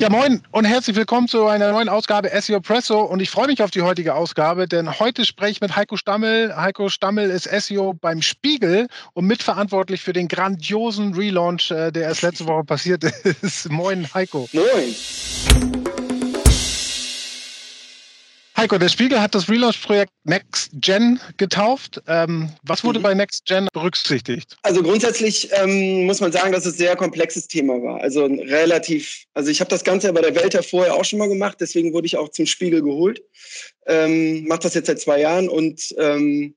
Ja, moin und herzlich willkommen zu einer neuen Ausgabe SEO Presso. Und ich freue mich auf die heutige Ausgabe, denn heute spreche ich mit Heiko Stammel. Heiko Stammel ist SEO beim Spiegel und mitverantwortlich für den grandiosen Relaunch, äh, der erst letzte Woche passiert ist. moin, Heiko. Moin. Heiko, der Spiegel hat das Relaunch-Projekt Next Gen getauft. Ähm, was wurde mhm. bei Next Gen berücksichtigt? Also grundsätzlich ähm, muss man sagen, dass es ein sehr komplexes Thema war. Also relativ, also ich habe das Ganze bei der Welt ja vorher auch schon mal gemacht, deswegen wurde ich auch zum Spiegel geholt. Ähm, Mache das jetzt seit zwei Jahren und ähm,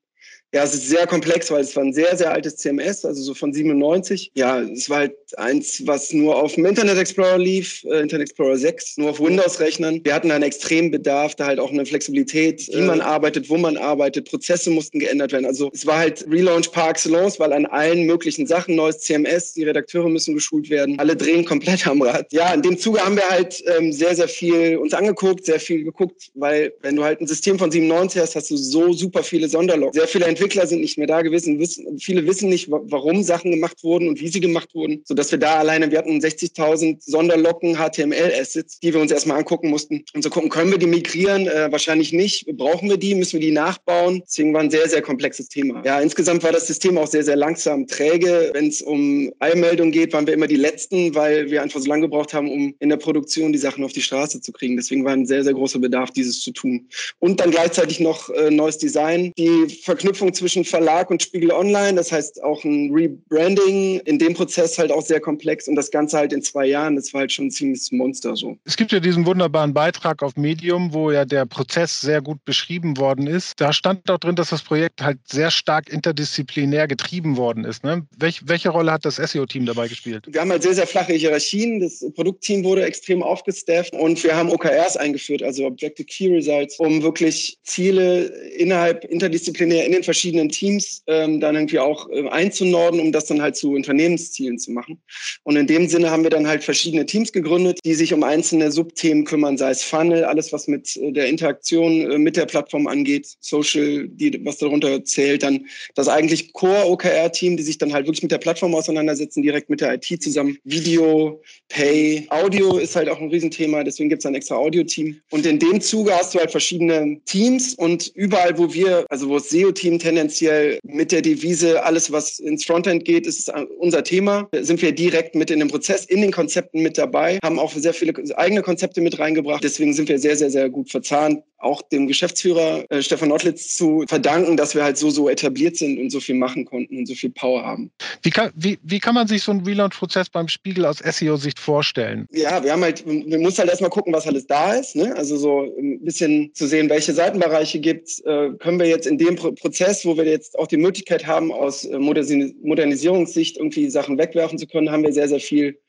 ja, es ist sehr komplex, weil es war ein sehr, sehr altes CMS, also so von 97. Ja, es war halt eins, was nur auf dem Internet Explorer lief, äh, Internet Explorer 6, nur auf Windows-Rechnern. Wir hatten einen extremen Bedarf, da halt auch eine Flexibilität, wie man arbeitet, wo man arbeitet, Prozesse mussten geändert werden. Also es war halt Relaunch par excellence, weil an allen möglichen Sachen, neues CMS, die Redakteure müssen geschult werden, alle drehen komplett am Rad. Ja, in dem Zuge haben wir halt ähm, sehr, sehr viel uns angeguckt, sehr viel geguckt, weil wenn du halt ein System von 97 hast, hast du so super viele Sonderlogs, sehr viele Entwicklungen Entwickler sind nicht mehr da gewesen. Wissen, viele wissen nicht, warum Sachen gemacht wurden und wie sie gemacht wurden, sodass wir da alleine, wir hatten 60.000 Sonderlocken HTML-Assets, die wir uns erstmal angucken mussten und so gucken, können wir die migrieren? Äh, wahrscheinlich nicht. Brauchen wir die? Müssen wir die nachbauen? Deswegen war ein sehr, sehr komplexes Thema. Ja, insgesamt war das System auch sehr, sehr langsam, träge. Wenn es um Eilmeldung geht, waren wir immer die Letzten, weil wir einfach so lange gebraucht haben, um in der Produktion die Sachen auf die Straße zu kriegen. Deswegen war ein sehr, sehr großer Bedarf, dieses zu tun. Und dann gleichzeitig noch äh, neues Design. Die Verknüpfung zwischen Verlag und Spiegel Online. Das heißt auch ein Rebranding in dem Prozess halt auch sehr komplex und das Ganze halt in zwei Jahren. Das war halt schon ein ziemliches Monster so. Es gibt ja diesen wunderbaren Beitrag auf Medium, wo ja der Prozess sehr gut beschrieben worden ist. Da stand auch drin, dass das Projekt halt sehr stark interdisziplinär getrieben worden ist. Ne? Welch, welche Rolle hat das SEO-Team dabei gespielt? Wir haben halt sehr, sehr flache Hierarchien. Das Produktteam wurde extrem aufgestafft und wir haben OKRs eingeführt, also Objective Key Results, um wirklich Ziele innerhalb interdisziplinär in den verschiedenen verschiedenen Teams ähm, dann irgendwie auch äh, einzunorden, um das dann halt zu Unternehmenszielen zu machen. Und in dem Sinne haben wir dann halt verschiedene Teams gegründet, die sich um einzelne Subthemen kümmern, sei es Funnel, alles was mit äh, der Interaktion äh, mit der Plattform angeht, Social, die, was darunter zählt, dann das eigentlich Core-OKR-Team, die sich dann halt wirklich mit der Plattform auseinandersetzen, direkt mit der IT zusammen. Video, Pay, Audio ist halt auch ein Riesenthema, deswegen gibt es ein extra Audio-Team. Und in dem Zuge hast du halt verschiedene Teams und überall, wo wir, also wo das SEO-Team tendenziell mit der Devise, alles was ins Frontend geht, ist unser Thema. Sind wir direkt mit in dem Prozess, in den Konzepten mit dabei, haben auch sehr viele eigene Konzepte mit reingebracht. Deswegen sind wir sehr, sehr, sehr gut verzahnt. Auch dem Geschäftsführer äh, Stefan Ottlitz zu verdanken, dass wir halt so, so etabliert sind und so viel machen konnten und so viel Power haben. Wie kann, wie, wie kann man sich so einen Relaunch-Prozess beim Spiegel aus SEO-Sicht vorstellen? Ja, wir haben halt, wir müssen halt erstmal gucken, was alles da ist. Ne? Also so ein bisschen zu sehen, welche Seitenbereiche gibt es. Äh, können wir jetzt in dem Prozess wo wir jetzt auch die Möglichkeit haben, aus äh, Modernisierungssicht irgendwie Sachen wegwerfen zu können, haben wir sehr, sehr viel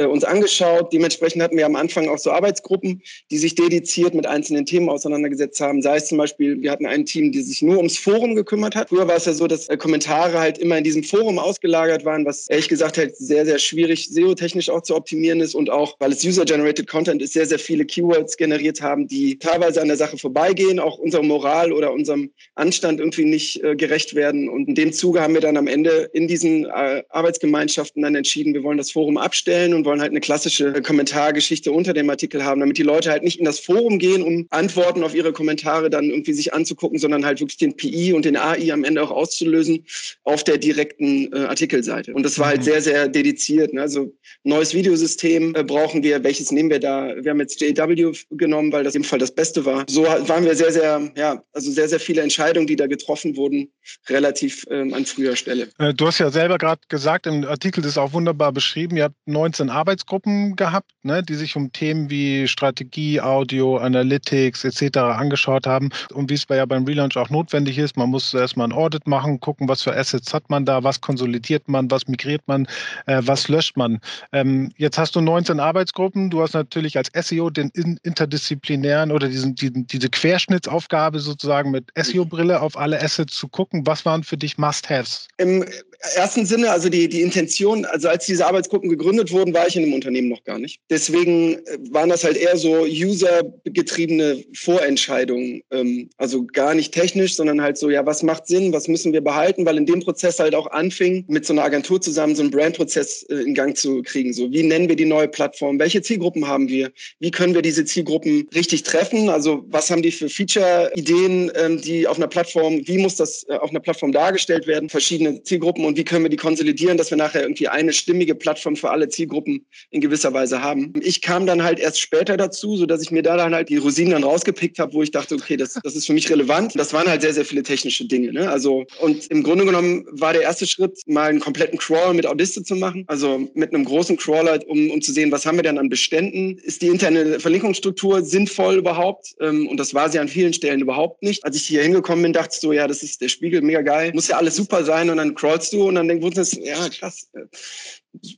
äh, uns angeschaut. Dementsprechend hatten wir am Anfang auch so Arbeitsgruppen, die sich dediziert mit einzelnen Themen auseinandergesetzt haben. Sei es zum Beispiel, wir hatten ein Team, die sich nur ums Forum gekümmert hat. Früher war es ja so, dass äh, Kommentare halt immer in diesem Forum ausgelagert waren, was ehrlich gesagt halt sehr, sehr schwierig SEO-technisch auch zu optimieren ist und auch, weil es User-Generated Content ist, sehr, sehr viele Keywords generiert haben, die teilweise an der Sache vorbeigehen, auch unserer Moral oder unserem Anstand irgendwie nicht äh, gerecht werden. Und in dem Zuge haben wir dann am Ende in diesen äh, Arbeitsgemeinschaften dann entschieden, wir wollen das Forum abstellen und wollen halt eine klassische Kommentargeschichte unter dem Artikel haben, damit die Leute halt nicht in das Forum gehen, um Antworten auf ihre Kommentare dann irgendwie sich anzugucken, sondern halt wirklich den PI und den AI am Ende auch auszulösen auf der direkten äh, Artikelseite. Und das war halt mhm. sehr, sehr dediziert. Ne? Also neues Videosystem äh, brauchen wir, welches nehmen wir da? Wir haben jetzt JW genommen, weil das im Fall das Beste war. So waren wir sehr, sehr, ja, also sehr, sehr viele Entscheidungen, die da getroffen wurden, relativ ähm, an früher Stelle. Äh, du hast ja selber gerade gesagt, im Artikel ist auch wunderbar beschrieben, ihr habt 19 Arbeitsgruppen gehabt, ne, die sich um Themen wie Strategie, Audio, Analytics etc. angeschaut haben und wie es ja beim Relaunch auch notwendig ist. Man muss erstmal ein Audit machen, gucken, was für Assets hat man da, was konsolidiert man, was migriert man, äh, was löscht man. Ähm, jetzt hast du 19 Arbeitsgruppen. Du hast natürlich als SEO den interdisziplinären oder diesen, diesen, diese Querschnittsaufgabe sozusagen mit SEO-Brille auf alle Assets zu gucken. Was waren für dich Must-Haves? Im ersten Sinne, also die, die Intention, also als diese Arbeitsgruppen gegründet wurden, war ich in dem Unternehmen noch gar nicht. Deswegen äh, waren das halt eher so usergetriebene Vorentscheidungen. Ähm, also gar nicht technisch, sondern halt so, ja, was macht Sinn, was müssen wir behalten, weil in dem Prozess halt auch anfing, mit so einer Agentur zusammen so einen Brandprozess äh, in Gang zu kriegen. So, wie nennen wir die neue Plattform? Welche Zielgruppen haben wir? Wie können wir diese Zielgruppen richtig treffen? Also was haben die für Feature-Ideen, ähm, die auf einer Plattform, wie muss das äh, auf einer Plattform dargestellt werden? Verschiedene Zielgruppen und wie können wir die konsolidieren, dass wir nachher irgendwie eine stimmige Plattform für alle Zielgruppen in gewisser Weise haben. Ich kam dann halt erst später dazu, so dass ich mir da dann halt die Rosinen dann rausgepickt habe, wo ich dachte, okay, das, das ist für mich relevant. Das waren halt sehr, sehr viele technische Dinge. Ne? Also, und im Grunde genommen war der erste Schritt, mal einen kompletten Crawl mit Audiste zu machen. Also mit einem großen Crawler, um, um zu sehen, was haben wir denn an Beständen? Ist die interne Verlinkungsstruktur sinnvoll überhaupt? Ähm, und das war sie an vielen Stellen überhaupt nicht. Als ich hier hingekommen bin, dachte ich so, ja, das ist der Spiegel, mega geil. Muss ja alles super sein. Und dann crawlst du und dann denkst du, ja, krass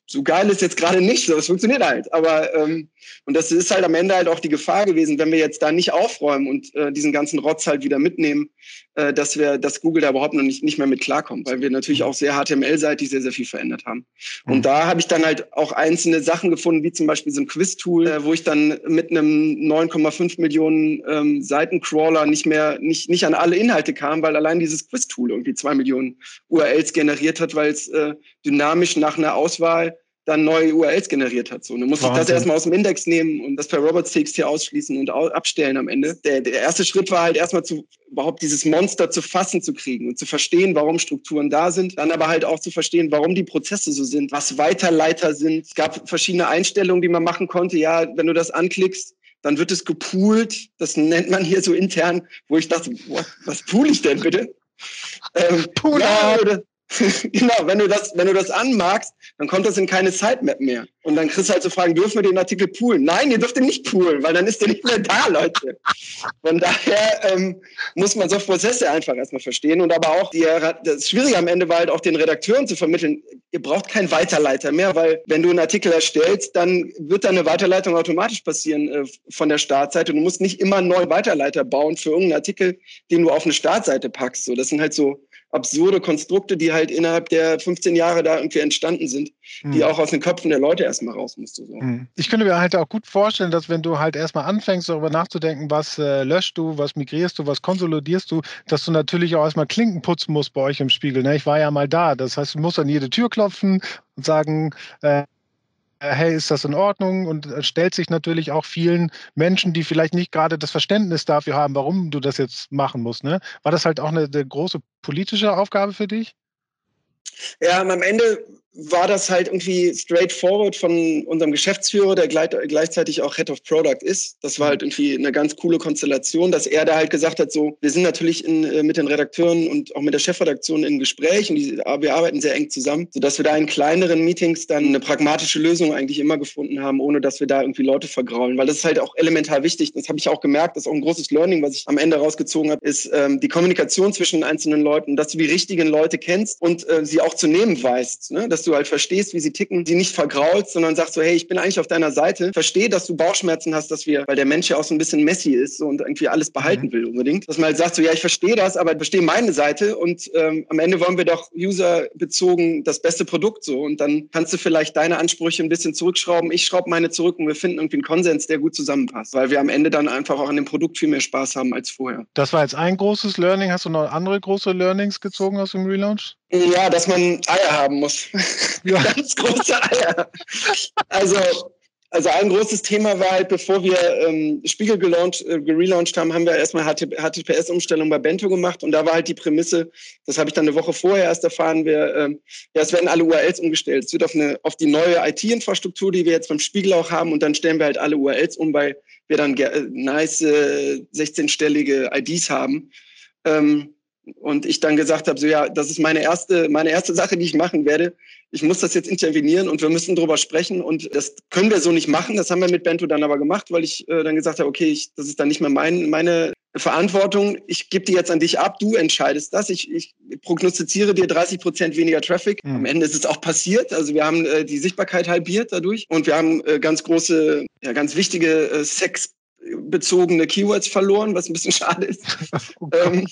so geil ist jetzt gerade nicht, das funktioniert halt. Aber ähm, und das ist halt am Ende halt auch die Gefahr gewesen, wenn wir jetzt da nicht aufräumen und äh, diesen ganzen Rotz halt wieder mitnehmen, äh, dass wir, dass Google da überhaupt noch nicht, nicht mehr mit klarkommt, weil wir natürlich auch sehr HTML-seitig sehr, sehr viel verändert haben. Und mhm. da habe ich dann halt auch einzelne Sachen gefunden, wie zum Beispiel so ein Quiz-Tool, äh, wo ich dann mit einem 9,5 Millionen ähm, Seitencrawler nicht mehr, nicht, nicht an alle Inhalte kam, weil allein dieses Quiz-Tool irgendwie zwei Millionen URLs generiert hat, weil es äh, dynamisch nach einer Auswahl dann neue URLs generiert hat. So, dann musste ich das erstmal aus dem Index nehmen und das per Robots.txt ausschließen und abstellen am Ende. Der, der erste Schritt war halt erstmal zu überhaupt dieses Monster zu fassen zu kriegen und zu verstehen, warum Strukturen da sind. Dann aber halt auch zu verstehen, warum die Prozesse so sind, was Weiterleiter sind. Es gab verschiedene Einstellungen, die man machen konnte. Ja, wenn du das anklickst, dann wird es gepoolt. Das nennt man hier so intern, wo ich dachte, what, was pool ich denn bitte? Ähm, Pool ja, genau, wenn du das, wenn du das anmagst, dann kommt das in keine Sitemap mehr. Und dann kriegst du halt so Fragen, dürfen wir den Artikel poolen? Nein, ihr dürft ihn nicht poolen, weil dann ist der nicht mehr da, Leute. Von daher ähm, muss man so Prozesse einfach erstmal verstehen. Und aber auch, die, das Schwierige am Ende war halt auch den Redakteuren zu vermitteln, ihr braucht keinen Weiterleiter mehr, weil wenn du einen Artikel erstellst, dann wird da eine Weiterleitung automatisch passieren äh, von der Startseite. Du musst nicht immer einen neuen Weiterleiter bauen für irgendeinen Artikel, den du auf eine Startseite packst. So, das sind halt so absurde Konstrukte, die halt innerhalb der 15 Jahre da irgendwie entstanden sind, mhm. die hm. auch aus den Köpfen der Leute erstmal raus musste. So. Mhm. Ich könnte mir halt auch gut vorstellen, dass wenn du halt erstmal anfängst, darüber nachzudenken, was äh, löscht du, was migrierst du, was konsolidierst du, dass du natürlich auch erstmal Klinken putzen musst bei euch im Spiegel. Ne? Ich war ja mal da. Das heißt, du musst an jede Tür klopfen und sagen, äh, hey, ist das in Ordnung? Und stellt sich natürlich auch vielen Menschen, die vielleicht nicht gerade das Verständnis dafür haben, warum du das jetzt machen musst. Ne? War das halt auch eine, eine große politische Aufgabe für dich? Ja, am Ende war das halt irgendwie straightforward von unserem Geschäftsführer, der gleichzeitig auch Head of Product ist. Das war halt irgendwie eine ganz coole Konstellation, dass er da halt gesagt hat, so, wir sind natürlich in, äh, mit den Redakteuren und auch mit der Chefredaktion in Gespräch und die, wir arbeiten sehr eng zusammen, sodass wir da in kleineren Meetings dann eine pragmatische Lösung eigentlich immer gefunden haben, ohne dass wir da irgendwie Leute vergraulen, weil das ist halt auch elementar wichtig. Das habe ich auch gemerkt, das ist auch ein großes Learning, was ich am Ende rausgezogen habe, ist ähm, die Kommunikation zwischen den einzelnen Leuten, dass du die richtigen Leute kennst und äh, sie auch zu nehmen weißt, ne? Dass du halt verstehst, wie sie ticken, sie nicht vergraulst, sondern sagst so, hey, ich bin eigentlich auf deiner Seite, verstehe, dass du Bauchschmerzen hast, dass wir, weil der Mensch ja auch so ein bisschen messy ist so, und irgendwie alles behalten mhm. will unbedingt, dass man halt sagt so, ja, ich verstehe das, aber ich verstehe meine Seite und ähm, am Ende wollen wir doch userbezogen das beste Produkt so und dann kannst du vielleicht deine Ansprüche ein bisschen zurückschrauben, ich schraube meine zurück und wir finden irgendwie einen Konsens, der gut zusammenpasst, weil wir am Ende dann einfach auch an dem Produkt viel mehr Spaß haben als vorher. Das war jetzt ein großes Learning. Hast du noch andere große Learnings gezogen aus dem Relaunch? Ja, dass man Eier haben muss. Ja. Ganz große Eier. Also, also ein großes Thema war halt, bevor wir ähm, Spiegel gelauncht, äh, gelauncht haben, haben wir erstmal HTTPS-Umstellung bei Bento gemacht und da war halt die Prämisse, das habe ich dann eine Woche vorher erst erfahren, wir, ähm, ja, es werden alle URLs umgestellt. Es wird auf, eine, auf die neue IT-Infrastruktur, die wir jetzt beim Spiegel auch haben und dann stellen wir halt alle URLs um, weil wir dann äh, nice äh, 16-stellige IDs haben. Ähm, und ich dann gesagt habe, so ja, das ist meine erste, meine erste Sache, die ich machen werde. Ich muss das jetzt intervenieren und wir müssen drüber sprechen und das können wir so nicht machen. Das haben wir mit Bento dann aber gemacht, weil ich äh, dann gesagt habe, okay, ich, das ist dann nicht mehr mein, meine Verantwortung. Ich gebe die jetzt an dich ab, du entscheidest das. Ich, ich prognostiziere dir 30 Prozent weniger Traffic. Mhm. Am Ende ist es auch passiert. Also wir haben äh, die Sichtbarkeit halbiert dadurch und wir haben äh, ganz große, ja, ganz wichtige äh, Sex bezogene Keywords verloren, was ein bisschen schade ist. Oh ähm,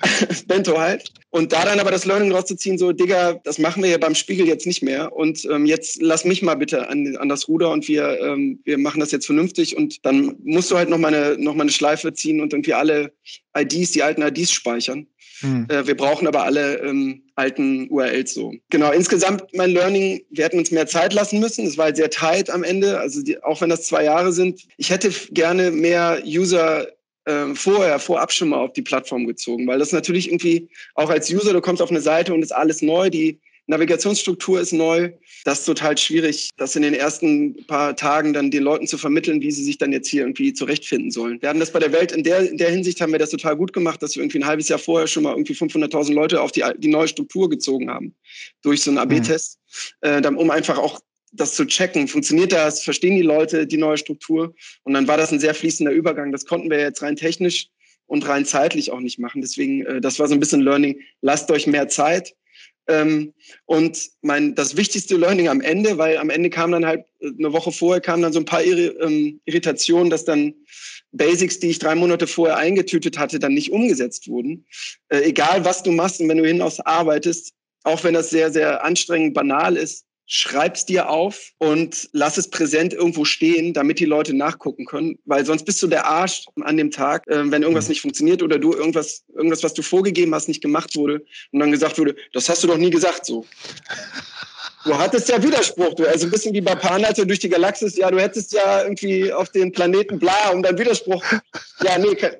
Bento halt. Und da dann aber das Learning rauszuziehen, so, Digga, das machen wir ja beim Spiegel jetzt nicht mehr. Und ähm, jetzt lass mich mal bitte an, an das Ruder und wir, ähm, wir machen das jetzt vernünftig. Und dann musst du halt noch mal, eine, noch mal eine Schleife ziehen und irgendwie alle IDs, die alten IDs speichern. Hm. Äh, wir brauchen aber alle ähm, alten URLs so. Genau, insgesamt mein Learning, wir hätten uns mehr Zeit lassen müssen. Es war halt sehr tight am Ende, also die, auch wenn das zwei Jahre sind. Ich hätte gerne mehr User äh, vorher, vorab schon mal auf die Plattform gezogen, weil das natürlich irgendwie auch als User, du kommst auf eine Seite und ist alles neu, die Navigationsstruktur ist neu. Das ist total schwierig, das in den ersten paar Tagen dann den Leuten zu vermitteln, wie sie sich dann jetzt hier irgendwie zurechtfinden sollen. Wir haben das bei der Welt, in der, in der Hinsicht haben wir das total gut gemacht, dass wir irgendwie ein halbes Jahr vorher schon mal irgendwie 500.000 Leute auf die, die neue Struktur gezogen haben. Durch so einen AB-Test, mhm. äh, um einfach auch das zu checken. Funktioniert das? Verstehen die Leute die neue Struktur? Und dann war das ein sehr fließender Übergang. Das konnten wir jetzt rein technisch und rein zeitlich auch nicht machen. Deswegen, äh, das war so ein bisschen Learning. Lasst euch mehr Zeit. Ähm, und mein, das wichtigste Learning am Ende, weil am Ende kam dann halt, äh, eine Woche vorher kamen dann so ein paar Irri ähm, Irritationen, dass dann Basics, die ich drei Monate vorher eingetütet hatte, dann nicht umgesetzt wurden. Äh, egal was du machst und wenn du hinaus arbeitest, auch wenn das sehr, sehr anstrengend banal ist, schreib's dir auf und lass es präsent irgendwo stehen, damit die Leute nachgucken können, weil sonst bist du der Arsch an dem Tag, äh, wenn irgendwas mhm. nicht funktioniert oder du irgendwas, irgendwas, was du vorgegeben hast, nicht gemacht wurde und dann gesagt wurde, das hast du doch nie gesagt so. Du hattest ja Widerspruch, du, also ein bisschen wie bei Panate durch die Galaxis, ja, du hättest ja irgendwie auf den Planeten bla und dann Widerspruch. Ja, nee, kann,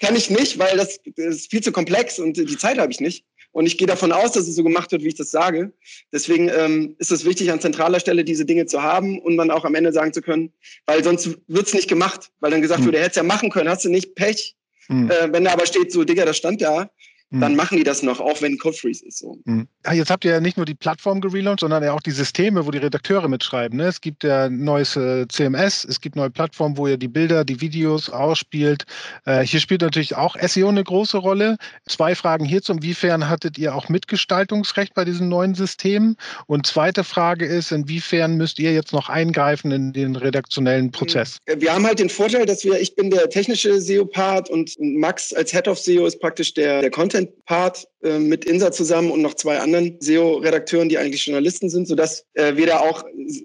kann ich nicht, weil das, das ist viel zu komplex und die Zeit habe ich nicht. Und ich gehe davon aus, dass es so gemacht wird, wie ich das sage. Deswegen ähm, ist es wichtig, an zentraler Stelle diese Dinge zu haben und dann auch am Ende sagen zu können, weil sonst wird es nicht gemacht, weil dann gesagt mhm. wird, er hätte es ja machen können, hast du nicht Pech. Mhm. Äh, wenn da aber steht, so, Digga, das stand da, dann hm. machen die das noch, auch wenn Code Freeze ist. So. Hm. Ja, jetzt habt ihr ja nicht nur die Plattform gelauncht, sondern ja auch die Systeme, wo die Redakteure mitschreiben. Ne? Es gibt ja neues äh, CMS, es gibt neue Plattformen, wo ihr die Bilder, die Videos ausspielt. Äh, hier spielt natürlich auch SEO eine große Rolle. Zwei Fragen hierzu. Inwiefern hattet ihr auch Mitgestaltungsrecht bei diesen neuen Systemen? Und zweite Frage ist, inwiefern müsst ihr jetzt noch eingreifen in den redaktionellen Prozess? Äh, wir haben halt den Vorteil, dass wir, ich bin der technische SEO-Part und Max als Head of SEO ist praktisch der, der Content recent part äh, mit Insa zusammen und noch zwei anderen SEO-Redakteuren, die eigentlich Journalisten sind, sodass äh, wir da auch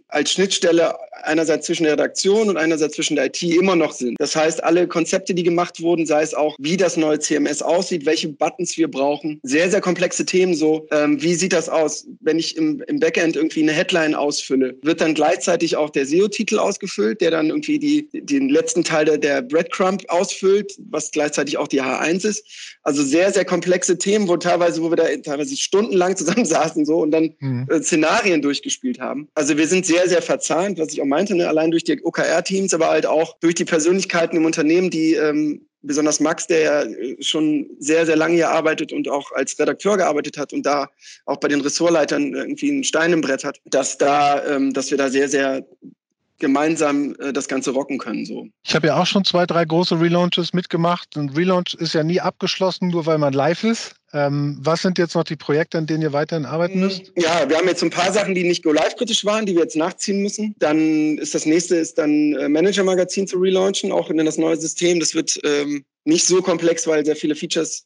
als Schnittstelle einerseits zwischen der Redaktion und einerseits zwischen der IT immer noch sind. Das heißt, alle Konzepte, die gemacht wurden, sei es auch, wie das neue CMS aussieht, welche Buttons wir brauchen, sehr, sehr komplexe Themen so, ähm, wie sieht das aus, wenn ich im, im Backend irgendwie eine Headline ausfülle, wird dann gleichzeitig auch der SEO-Titel ausgefüllt, der dann irgendwie die, den letzten Teil der, der Breadcrumb ausfüllt, was gleichzeitig auch die H1 ist. Also sehr, sehr komplexe Themen, wo teilweise, wo wir da teilweise stundenlang zusammensaßen so und dann mhm. äh, Szenarien durchgespielt haben. Also wir sind sehr, sehr verzahnt, was ich auch meinte, ne? allein durch die OKR-Teams, aber halt auch durch die Persönlichkeiten im Unternehmen, die ähm, besonders Max, der ja äh, schon sehr, sehr lange hier arbeitet und auch als Redakteur gearbeitet hat und da auch bei den Ressortleitern irgendwie einen Stein im Brett hat, dass da, ähm, dass wir da sehr, sehr gemeinsam äh, das Ganze rocken können. So. Ich habe ja auch schon zwei, drei große Relaunches mitgemacht. Ein Relaunch ist ja nie abgeschlossen, nur weil man live ist. Ähm, was sind jetzt noch die Projekte, an denen ihr weiterhin arbeiten müsst? Ja, wir haben jetzt ein paar Sachen, die nicht go-live-kritisch waren, die wir jetzt nachziehen müssen. Dann ist das nächste ist dann äh, Manager-Magazin zu relaunchen, auch in das neue System. Das wird ähm, nicht so komplex, weil sehr viele Features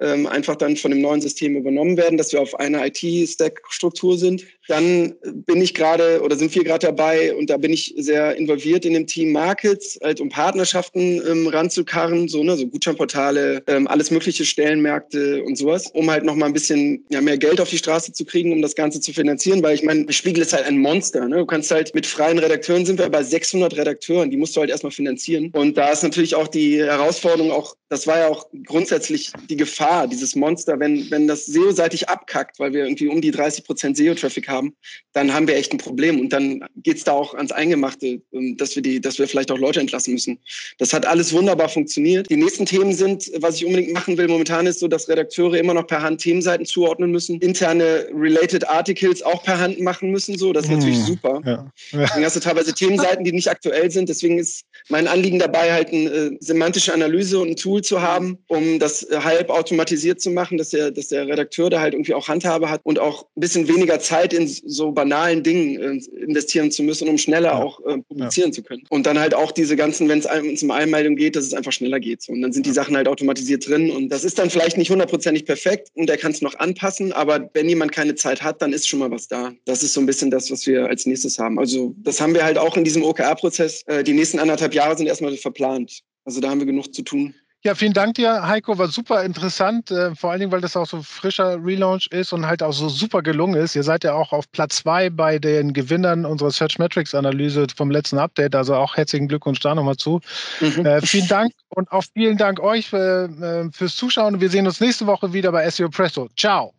ähm, einfach dann von dem neuen System übernommen werden, dass wir auf einer IT-Stack-Struktur sind. Dann bin ich gerade oder sind wir gerade dabei und da bin ich sehr involviert in dem Team Markets, halt um Partnerschaften ähm, ranzukarren, so ne, so Gutscheinportale, ähm, alles mögliche Stellenmärkte und sowas, um halt noch mal ein bisschen ja, mehr Geld auf die Straße zu kriegen, um das Ganze zu finanzieren, weil ich meine, Spiegel ist halt ein Monster. Ne? Du kannst halt mit freien Redakteuren sind wir bei 600 Redakteuren, die musst du halt erstmal finanzieren. Und da ist natürlich auch die Herausforderung auch, das war ja auch grundsätzlich die Gefahr, dieses Monster, wenn wenn das SEO-seitig abkackt, weil wir irgendwie um die 30 Prozent SEO-Traffic haben dann haben wir echt ein Problem. Und dann geht es da auch ans Eingemachte, ähm, dass wir die, dass wir vielleicht auch Leute entlassen müssen. Das hat alles wunderbar funktioniert. Die nächsten Themen sind, was ich unbedingt machen will momentan, ist so, dass Redakteure immer noch per Hand Themenseiten zuordnen müssen, interne Related Articles auch per Hand machen müssen. So, das ist natürlich hm, super. Ja. Dann hast du teilweise Themenseiten, die nicht aktuell sind. Deswegen ist mein Anliegen dabei, halt eine äh, semantische Analyse und ein Tool zu haben, um das äh, halb automatisiert zu machen, dass der, dass der Redakteur da halt irgendwie auch Handhabe hat und auch ein bisschen weniger Zeit in so banalen Dingen äh, investieren zu müssen, um schneller ja. auch äh, publizieren ja. zu können. Und dann halt auch diese ganzen, wenn es um Einmeldung geht, dass es einfach schneller geht. So. Und dann sind die Sachen halt automatisiert drin und das ist dann vielleicht nicht hundertprozentig perfekt und er kann es noch anpassen, aber wenn jemand keine Zeit hat, dann ist schon mal was da. Das ist so ein bisschen das, was wir als nächstes haben. Also das haben wir halt auch in diesem OKR-Prozess. Äh, die nächsten anderthalb Jahre sind erstmal verplant. Also da haben wir genug zu tun. Ja, vielen Dank dir, Heiko. War super interessant, äh, vor allen Dingen, weil das auch so frischer Relaunch ist und halt auch so super gelungen ist. Ihr seid ja auch auf Platz zwei bei den Gewinnern unserer Search Metrics Analyse vom letzten Update. Also auch herzlichen Glückwunsch da nochmal zu. Mhm. Äh, vielen Dank und auch vielen Dank euch für, äh, fürs Zuschauen. Wir sehen uns nächste Woche wieder bei SEO Presto. Ciao.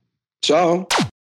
Ciao.